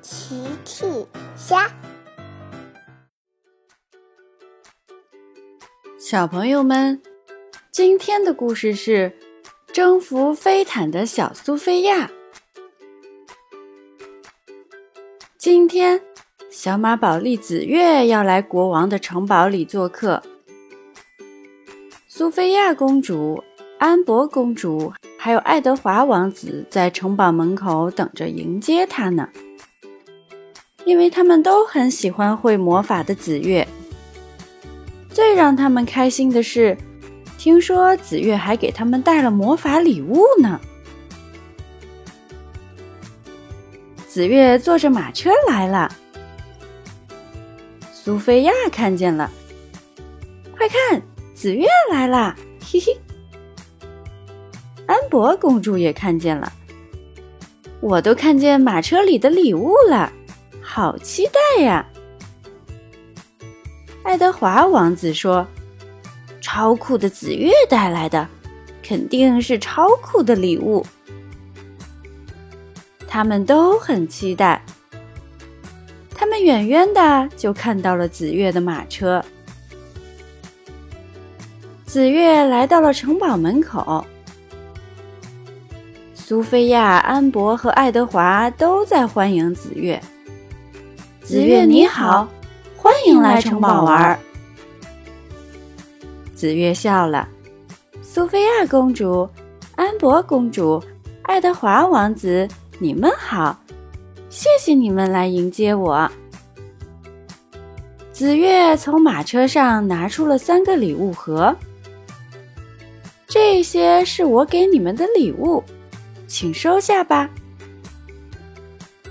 奇趣虾，小朋友们，今天的故事是征服飞毯的小苏菲亚。今天，小马宝莉紫月要来国王的城堡里做客，苏菲亚公主、安博公主还有爱德华王子在城堡门口等着迎接她呢。因为他们都很喜欢会魔法的紫月。最让他们开心的是，听说紫月还给他们带了魔法礼物呢。紫月坐着马车来了，苏菲亚看见了，快看，紫月来啦，嘿嘿。安博公主也看见了，我都看见马车里的礼物了。好期待呀！爱德华王子说：“超酷的紫月带来的，肯定是超酷的礼物。”他们都很期待。他们远远的就看到了紫月的马车。紫月来到了城堡门口，苏菲亚、安博和爱德华都在欢迎紫月。紫月你好，欢迎来城堡玩。紫月笑了。苏菲亚公主、安博公主、爱德华王子，你们好，谢谢你们来迎接我。紫月从马车上拿出了三个礼物盒，这些是我给你们的礼物，请收下吧。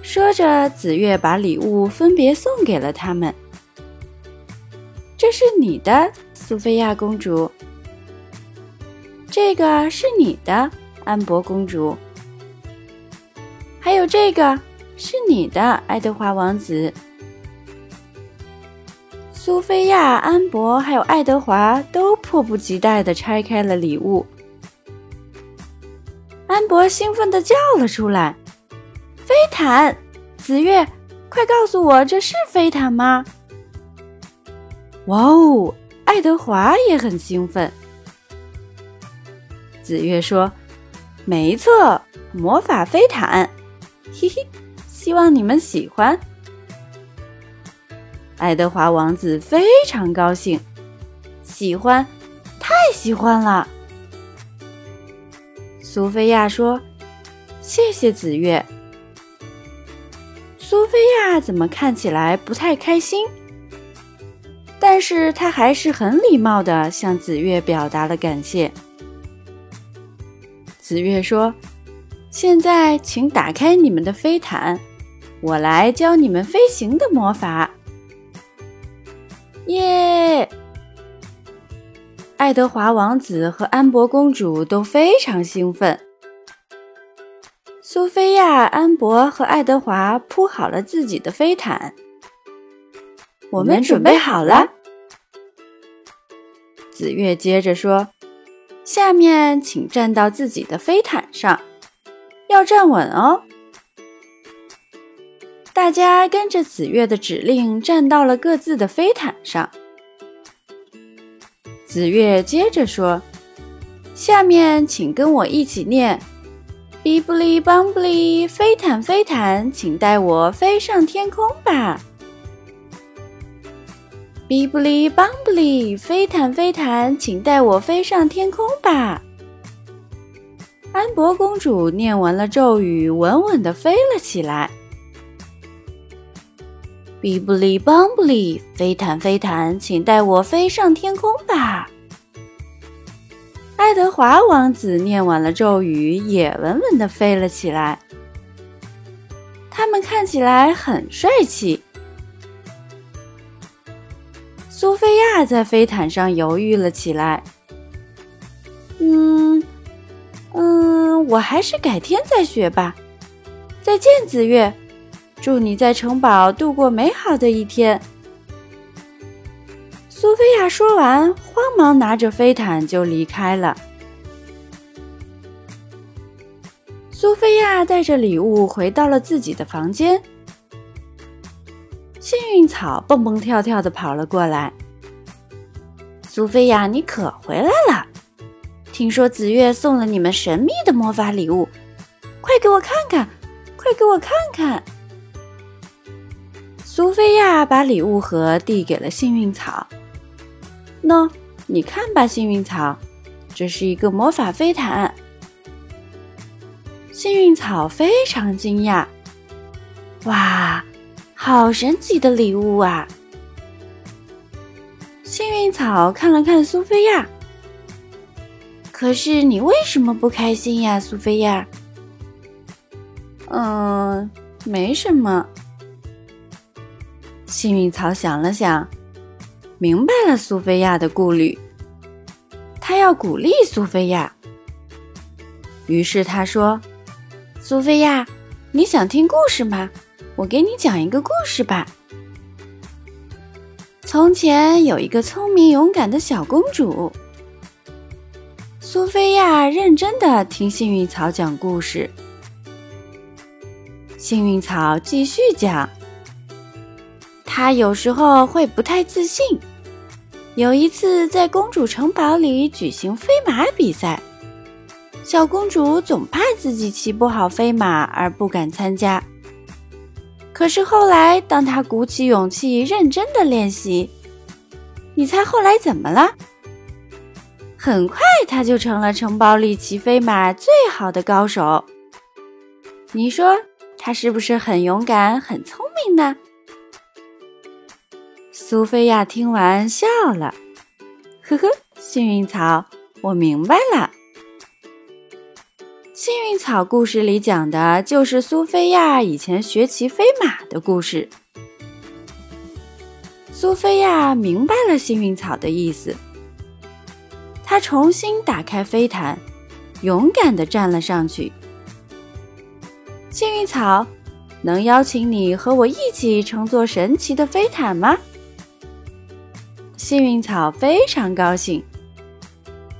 说着，紫月把礼物分别送给了他们。这是你的，苏菲亚公主。这个是你的，安博公主。还有这个是你的，爱德华王子。苏菲亚、安博还有爱德华都迫不及待的拆开了礼物。安博兴奋的叫了出来。飞毯，紫月，快告诉我，这是飞毯吗？哇哦，爱德华也很兴奋。紫月说：“没错，魔法飞毯，嘿嘿，希望你们喜欢。”爱德华王子非常高兴，喜欢，太喜欢了。苏菲亚说：“谢谢紫月。”苏菲亚怎么看起来不太开心？但是她还是很礼貌的向紫月表达了感谢。紫月说：“现在请打开你们的飞毯，我来教你们飞行的魔法。”耶！爱德华王子和安博公主都非常兴奋。苏菲亚、安博和爱德华铺好了自己的飞毯，我们准备好了。紫月接着说：“下面请站到自己的飞毯上，要站稳哦。”大家跟着紫月的指令站到了各自的飞毯上。紫月接着说：“下面请跟我一起念。” Bibbly Bumbly，飞毯飞毯，请带我飞上天空吧。Bibbly Bumbly，飞毯飞毯，请带我飞上天空吧。安博公主念完了咒语，稳稳地飞了起来。Bibbly Bumbly，飞毯飞毯，请带我飞上天空吧。爱德华王子念完了咒语，也稳稳地飞了起来。他们看起来很帅气。苏菲亚在飞毯上犹豫了起来。嗯，嗯，我还是改天再学吧。再见，紫月，祝你在城堡度过美好的一天。苏菲亚说完，慌忙拿着飞毯就离开了。苏菲亚带着礼物回到了自己的房间，幸运草蹦蹦跳跳的跑了过来。苏菲亚，你可回来了！听说紫月送了你们神秘的魔法礼物，快给我看看，快给我看看！苏菲亚把礼物盒递给了幸运草。喏，你看吧，幸运草，这是一个魔法飞毯。幸运草非常惊讶，哇，好神奇的礼物啊！幸运草看了看苏菲亚，可是你为什么不开心呀，苏菲亚？嗯，没什么。幸运草想了想，明白了苏菲亚的顾虑，他要鼓励苏菲亚。于是他说。苏菲亚，你想听故事吗？我给你讲一个故事吧。从前有一个聪明勇敢的小公主。苏菲亚认真的听幸运草讲故事。幸运草继续讲，她有时候会不太自信。有一次在公主城堡里举行飞马比赛。小公主总怕自己骑不好飞马而不敢参加。可是后来，当她鼓起勇气认真的练习，你猜后来怎么了？很快，她就成了城堡里骑飞马最好的高手。你说她是不是很勇敢、很聪明呢？苏菲亚听完笑了，呵呵，幸运草，我明白了。幸运草故事里讲的就是苏菲亚以前学骑飞马的故事。苏菲亚明白了幸运草的意思，她重新打开飞毯，勇敢地站了上去。幸运草，能邀请你和我一起乘坐神奇的飞毯吗？幸运草非常高兴。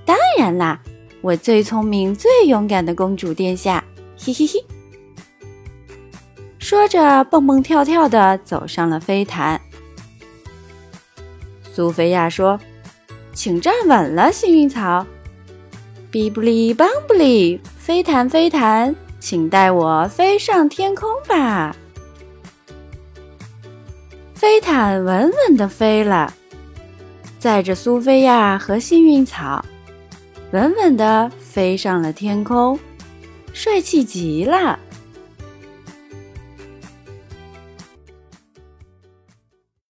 当然啦。我最聪明、最勇敢的公主殿下，嘿嘿嘿！说着，蹦蹦跳跳的走上了飞毯。苏菲亚说：“请站稳了，幸运草。”比布利邦布利，飞毯飞毯，请带我飞上天空吧！飞毯稳稳的飞了，载着苏菲亚和幸运草。稳稳地飞上了天空，帅气极了。